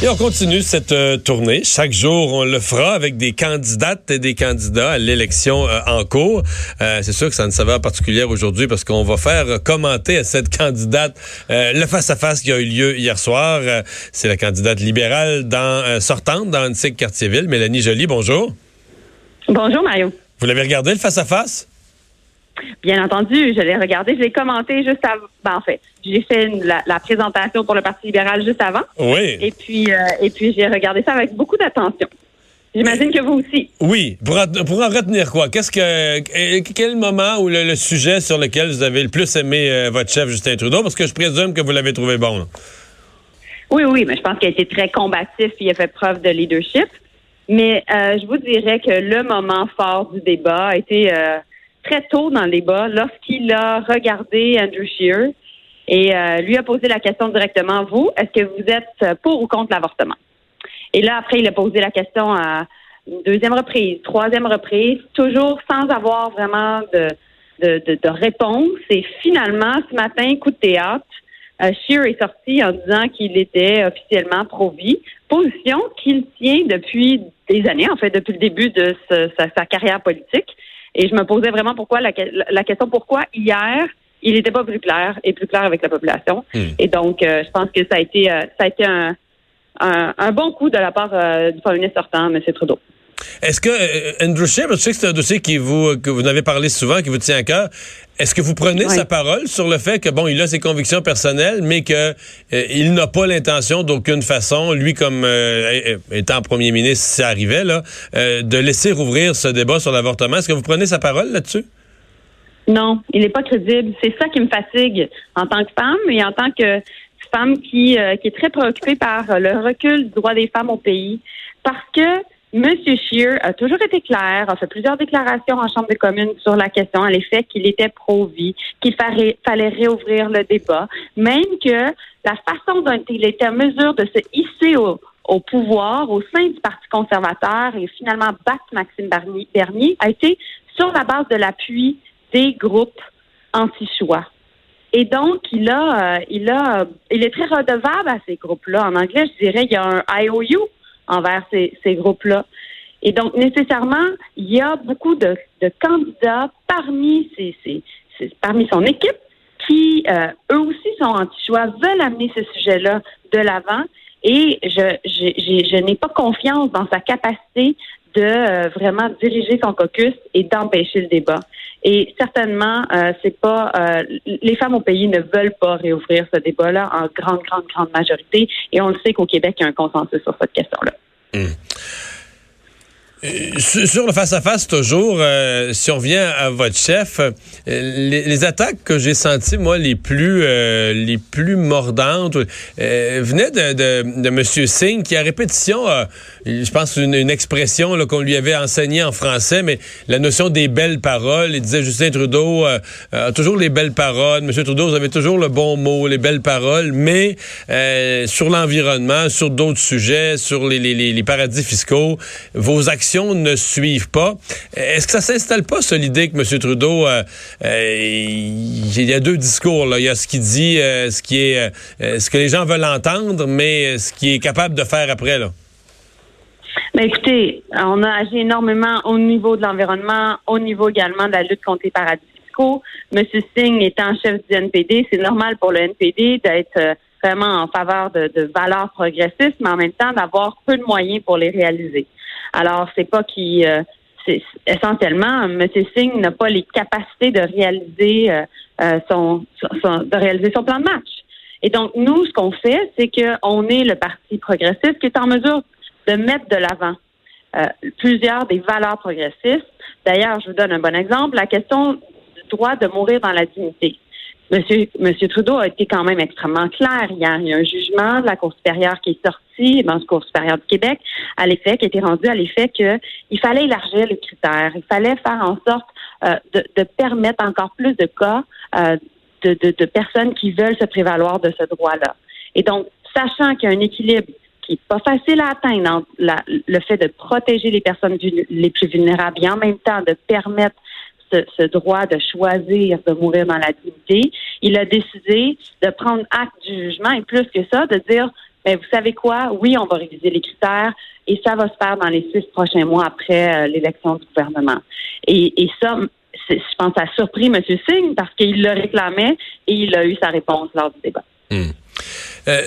Et on continue cette euh, tournée. Chaque jour, on le fera avec des candidates et des candidats à l'élection euh, en cours. Euh, c'est sûr que ça a une saveur particulière aujourd'hui parce qu'on va faire commenter à cette candidate le face-à-face qui a eu lieu hier soir. c'est la candidate libérale dans, sortante dans Antique Cartierville, Mélanie Joly. Bonjour. Bonjour, Mario. Vous l'avez regardé, le face-à-face? Bien entendu, je l'ai regardé, je l'ai commenté juste avant. Ben, en fait, j'ai fait la, présentation pour le Parti libéral juste avant. Oui. Et puis, euh, et puis j'ai regardé ça avec beaucoup d'attention. J'imagine que vous aussi. Oui. Pour, pour en retenir quoi? Qu'est-ce que quel moment ou le, sujet sur lequel vous avez le plus aimé euh, votre chef Justin Trudeau? Parce que je présume que vous l'avez trouvé bon. Oui, oui, mais je pense qu'il a été très combatif et il a fait preuve de leadership. Mais euh, je vous dirais que le moment fort du débat a été très tôt dans le débat lorsqu'il a regardé Andrew Scheer et euh, lui a posé la question directement, vous, est-ce que vous êtes pour ou contre l'avortement? Et là, après, il a posé la question à une deuxième reprise, troisième reprise, toujours sans avoir vraiment de, de, réponse. Et finalement, ce matin, coup de théâtre, euh, est sorti en disant qu'il était officiellement pro-vie, position qu'il tient depuis des années, en fait, depuis le début de sa carrière politique. Et je me posais vraiment pourquoi la, question pourquoi hier il n'était pas plus clair et plus clair avec la population. Hmm. Et donc, euh, je pense que ça a été euh, ça a été un, un, bon coup de la part euh, du premier ministre sortant, M. Trudeau. Est-ce que, Andrew Scheer, je sais que c'est un dossier qui vous, que vous avez parlé souvent, qui vous tient à cœur. Est-ce que vous prenez sa parole sur le fait que, bon, il a ses convictions personnelles, mais que il n'a pas l'intention d'aucune façon, lui comme étant premier ministre, si ça arrivait, là, de laisser rouvrir ce débat sur l'avortement? Est-ce que vous prenez sa parole là-dessus? Non, il n'est pas crédible. C'est ça qui me fatigue en tant que femme et en tant que femme qui, euh, qui est très préoccupée par le recul du droit des femmes au pays. Parce que M. Scheer a toujours été clair, a fait plusieurs déclarations en Chambre des communes sur la question, à l'effet qu'il était pro-vie, qu'il fallait réouvrir le débat, même que la façon dont il était en mesure de se hisser au, au pouvoir au sein du Parti conservateur et finalement battre Maxime Bernier a été sur la base de l'appui des groupes anti-choix. Et donc, il a, euh, il a, il est très redevable à ces groupes-là. En anglais, je dirais, il y a un IOU envers ces, ces groupes-là. Et donc, nécessairement, il y a beaucoup de, de candidats parmi ces, ces, parmi son équipe qui, euh, eux aussi, sont anti-choix, veulent amener ce sujet-là de l'avant. Et je, je, je n'ai pas confiance dans sa capacité de euh, vraiment diriger son caucus et d'empêcher le débat. Et certainement, euh, c'est pas euh, les femmes au pays ne veulent pas réouvrir ce débat-là en grande, grande, grande majorité. Et on le sait qu'au Québec, il y a un consensus sur cette question-là. Hum. Euh, sur le face-à-face, toujours, euh, si on revient à votre chef, euh, les, attaques que j'ai senties, moi, les plus les plus mordantes, venaient de, de, de M. Singh, qui à répétition, je pense, une, une expression qu'on lui avait enseignée en français, mais la notion des belles paroles. Il disait Justin Trudeau a toujours les belles paroles. M. Trudeau, vous avez toujours le bon mot, les belles paroles, mais sur l'environnement, sur d'autres sujets, sur les, les, les paradis fiscaux, vos actions ne suivent pas. Est-ce que ça s'installe pas, sur l'idée que M. Trudeau, euh, euh, il y a deux discours. Là. Il y a ce qu'il dit, euh, ce qui est, ce que les gens veulent entendre, mais ce qu'il est capable de faire après. Là. Mais écoutez, on a agi énormément au niveau de l'environnement, au niveau également de la lutte contre les paradis fiscaux. M. Singh étant chef du NPD, c'est normal pour le NPD d'être vraiment en faveur de, de valeurs progressistes, mais en même temps d'avoir peu de moyens pour les réaliser. Alors, c'est pas qui euh, essentiellement, M. Singh n'a pas les capacités de réaliser euh, euh, son, de réaliser son plan de match. Et donc, nous, ce qu'on fait, c'est qu'on est le parti progressiste qui est en mesure de mettre de l'avant plusieurs des valeurs progressistes. D'ailleurs, je vous donne un bon exemple, la question du droit de mourir dans la dignité. Monsieur, Monsieur Trudeau a été quand même extrêmement clair hier. Il y a un jugement de la Cour supérieure qui est sorti, dans la Cour supérieure du Québec, à l'effet, qui a été rendu à l'effet qu'il fallait élargir les critères. Il fallait faire en sorte euh, de, permettre encore plus de cas euh, de, personnes qui veulent se prévaloir de ce droit-là. Et donc, sachant qu'il y a un équilibre qui n'est pas facile à atteindre entre le fait de protéger les personnes les plus vulnérables et en même temps de permettre ce, droit de choisir de mourir dans la dignité, il a décidé de prendre acte du jugement et plus que ça, de dire, mais ben, vous savez quoi, oui, on va réviser les critères et ça va se faire dans les six prochains mois après euh, l'élection du gouvernement. Et, ça, je pense, a surpris M. Singh parce qu'il le réclamait et il a eu sa réponse lors du débat. Hmm. Euh,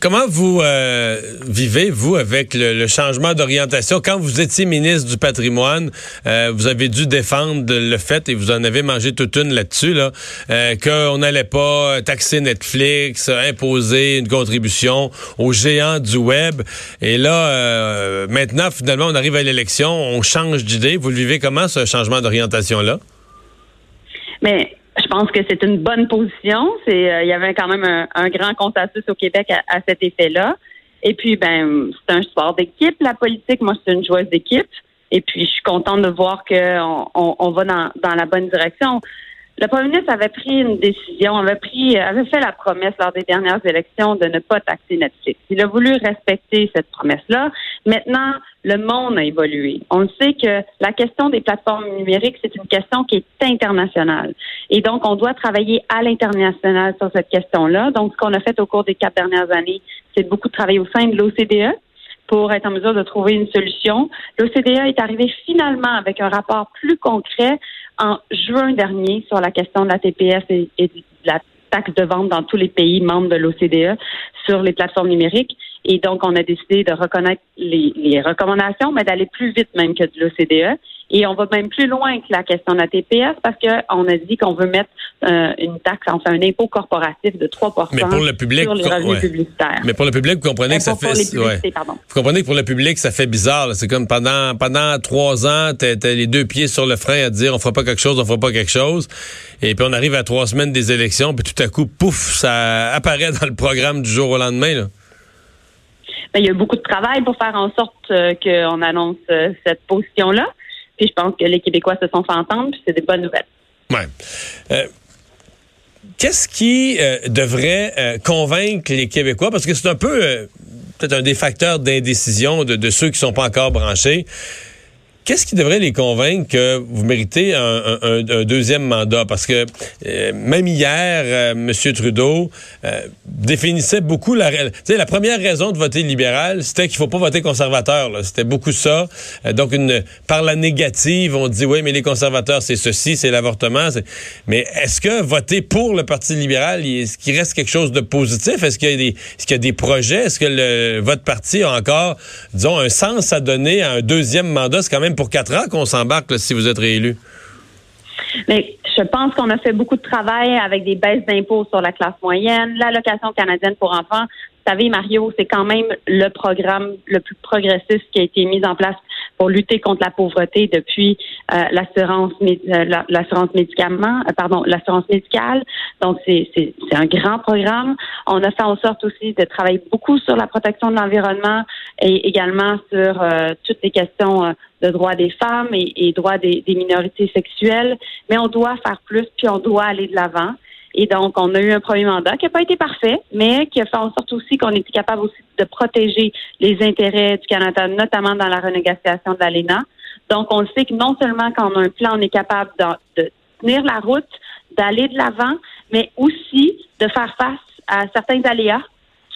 comment vous euh, vivez, vous, avec le, changement d'orientation? Quand vous étiez ministre du patrimoine, euh, vous avez dû défendre le fait, et vous en avez mangé toute une là-dessus, là, qu'on n'allait pas taxer Netflix, imposer une contribution aux géants du web. Et là, maintenant, finalement, on arrive à l'élection, on change d'idée. Vous le vivez comment, ce changement d'orientation-là? Mais je pense que c'est une bonne position. C'est, euh, il y avait quand même un, grand consensus au Québec à, cet effet-là. Et puis, ben, c'est un sport d'équipe, la politique. Moi, c'est une joueuse d'équipe. Et puis, je suis contente de voir qu'on on, va dans, dans la bonne direction. Le premier ministre avait pris une décision, avait pris, avait fait la promesse lors des dernières élections de ne pas taxer Netflix. Il a voulu respecter cette promesse-là. Maintenant, le monde a évolué. On sait que la question des plateformes numériques, c'est une question qui est internationale. Et donc, on doit travailler à l'international sur cette question-là. Donc, ce qu'on a fait au cours des quatre dernières années, c'est beaucoup de travailler au sein de l'OCDE pour être en mesure de trouver une solution. L'OCDE est arrivé finalement avec un rapport plus concret en juin dernier sur la question de la TPS et, de la taxe de vente dans tous les pays membres de l'OCDE sur les plateformes numériques. Et donc, on a décidé de reconnaître les, les recommandations, mais d'aller plus vite même que de l'OCDE. Et on va même plus loin que la question de la TPS parce qu'on a dit qu'on veut mettre euh, une taxe, enfin un impôt corporatif de 3 mais pour le public, sur les revenus publicitaires. Mais pour le public, vous comprenez que ça fait... Vous comprenez que pour le public, ça fait bizarre. C'est comme pendant pendant trois ans, tu as les deux pieds sur le frein à dire on fera pas quelque chose, on fera pas quelque chose. Et puis on arrive à trois semaines des élections, puis tout à coup, pouf, ça apparaît dans le programme du jour au lendemain. Là. Ben, il y a beaucoup de travail pour faire en sorte euh, qu'on annonce euh, cette position-là. Puis je pense que les Québécois se sont fait entendre, puis c'est des bonnes nouvelles. Ouais. Euh, qu'est-ce qui devrait convaincre les Québécois? Parce que c'est un peu peut-être un des facteurs d'indécision de, ceux qui sont pas encore branchés. Qu'est-ce qui devrait les convaincre que vous méritez un, deuxième mandat? Parce que euh, même hier, euh, M. Trudeau euh, définissait beaucoup la... la première raison de voter libéral, c'était qu'il faut pas voter conservateur. C'était beaucoup ça. donc, une, par la négative, on dit, oui, mais les conservateurs, c'est ceci, c'est l'avortement. Mais est-ce que voter pour le Parti libéral, est-ce qu'il reste quelque chose de positif? Est-ce qu'il y, a des, est-ce qu'il y a des projets? Est-ce que le, votre parti a encore, disons, un sens à donner à un deuxième mandat? C'est quand même pour quatre ans qu'on s'embarque si vous êtes réélu. Mais je pense qu'on a fait beaucoup de travail avec des baisses d'impôts sur la classe moyenne, l'allocation canadienne pour enfants. Vous savez, Mario, c'est quand même le programme le plus progressiste qui a été mis en place pour lutter contre la pauvreté depuis euh, l'assurance euh, euh, pardon l'assurance médicale donc c'est c'est un grand programme on a fait en sorte aussi de travailler beaucoup sur la protection de l'environnement et également sur toutes les questions de droits des femmes et, droits des, des minorités sexuelles mais on doit faire plus puis on doit aller de l'avant et donc, on a eu un premier mandat qui n'a pas été parfait, mais qui a fait en sorte aussi qu'on était capable aussi de protéger les intérêts du Canada, notamment dans la renégociation de l'ALENA. Donc, on sait que non seulement quand on a un plan, on est capable de, tenir la route, d'aller de l'avant, mais aussi de faire face à certains aléas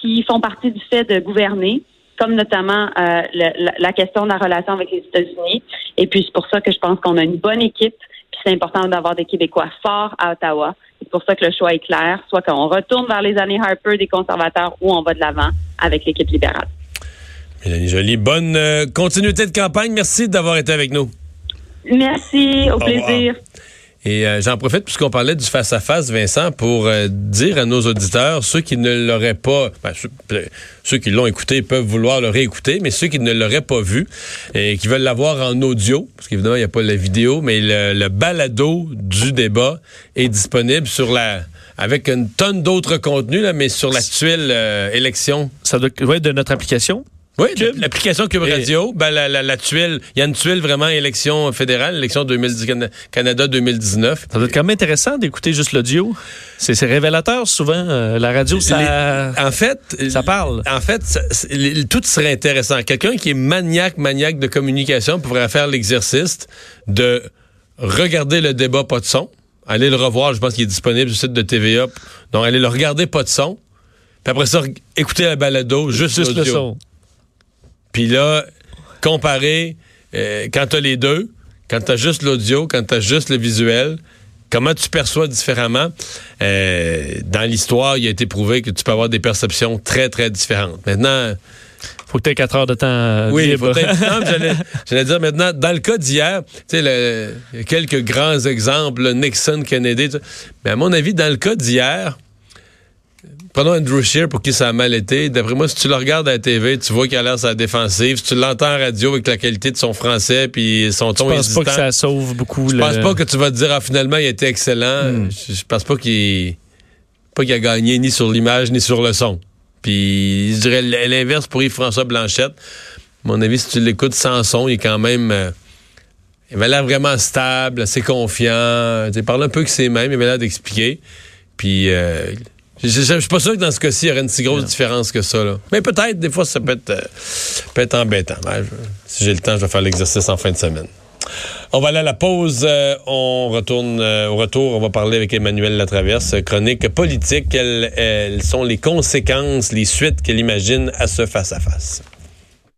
qui font partie du fait de gouverner, comme notamment euh, la, question de la relation avec les États-Unis. Et puis, c'est pour ça que je pense qu'on a une bonne équipe, puis c'est important d'avoir des Québécois forts à Ottawa c'est pour ça que le choix est clair, soit qu'on retourne vers les années Harper des conservateurs ou on va de l'avant avec l'équipe libérale. Mélanie Jolie, bonne euh, continuité de campagne. Merci d'avoir été avec nous. Merci, au, plaisir. Et euh, j'en profite puisqu'on parlait du face-à-face, Vincent, pour euh, dire à nos auditeurs, ceux qui ne l'auraient pas, ben, ceux, qui l'ont écouté peuvent vouloir le réécouter, mais ceux qui ne l'auraient pas vu et qui veulent l'avoir en audio, parce qu'évidemment, il n'y a pas la vidéo, mais le, balado du débat est disponible sur la avec une tonne d'autres contenus, là, mais sur l'actuelle euh, élection. Ça doit ouais, de notre application? Oui, l'application Cube Radio, ben, la, la, la, tuile, il y a une tuile vraiment élection fédérale, élection 2010, Canada 2019. Ça doit être quand même intéressant d'écouter juste l'audio. C'est révélateur souvent. Euh, la radio, ça. en fait, ça parle. En fait, ça, tout serait intéressant. Quelqu'un qui est maniaque, maniaque de communication pourrait faire l'exercice de regarder le débat pas de son. Allez le revoir, je pense qu'il est disponible sur le site de TVA. Donc, allez le regarder pas de son. Puis après ça, écouter la balado, juste, juste le son. Puis là, comparer euh, quand tu as les deux, quand tu as juste l'audio, quand tu as juste le visuel, comment tu perçois différemment? Euh, dans l'histoire, il a été prouvé que tu peux avoir des perceptions très, très différentes. Maintenant, faut que tu aies quatre heures de temps euh, oui, libre. j'allais dire maintenant, dans le cas d'hier, tu sais, quelques grands exemples, Nixon, Kennedy, mais à mon avis, dans le cas d'hier, Prenons Andrew Shear pour qui ça a mal été. D'après moi, si tu le regardes à la TV, tu vois qu'il a l'air sa défensive. Si tu l'entends en radio avec la qualité de son français puis son ton Je pense pas que ça sauve beaucoup. Je pense pas que tu vas te dire ah, finalement il a été excellent. Hmm. Je, pense pas qu'il pas qu'il a gagné ni sur l'image ni sur le son. Puis je dirais l'inverse pour Yves-François Blanchette. À mon avis, si tu l'écoutes sans son, il est quand même euh, il avait l'air vraiment stable, assez confiant. Il parle un peu que c'est même, il avait l'air d'expliquer. Puis euh, je, je, suis pas sûr que dans ce cas-ci, il y aurait une si grosse différence que ça. Là. Mais peut-être, des fois, ça peut être, euh, peut être embêtant. si j'ai le temps, je vais faire l'exercice en fin de semaine. On va aller à la pause. Euh, on retourne euh, au retour. On va parler avec Emmanuel Latraverse, chronique politique. Quelles, sont les conséquences, les suites qu'elle imagine à ce face-à-face? face à face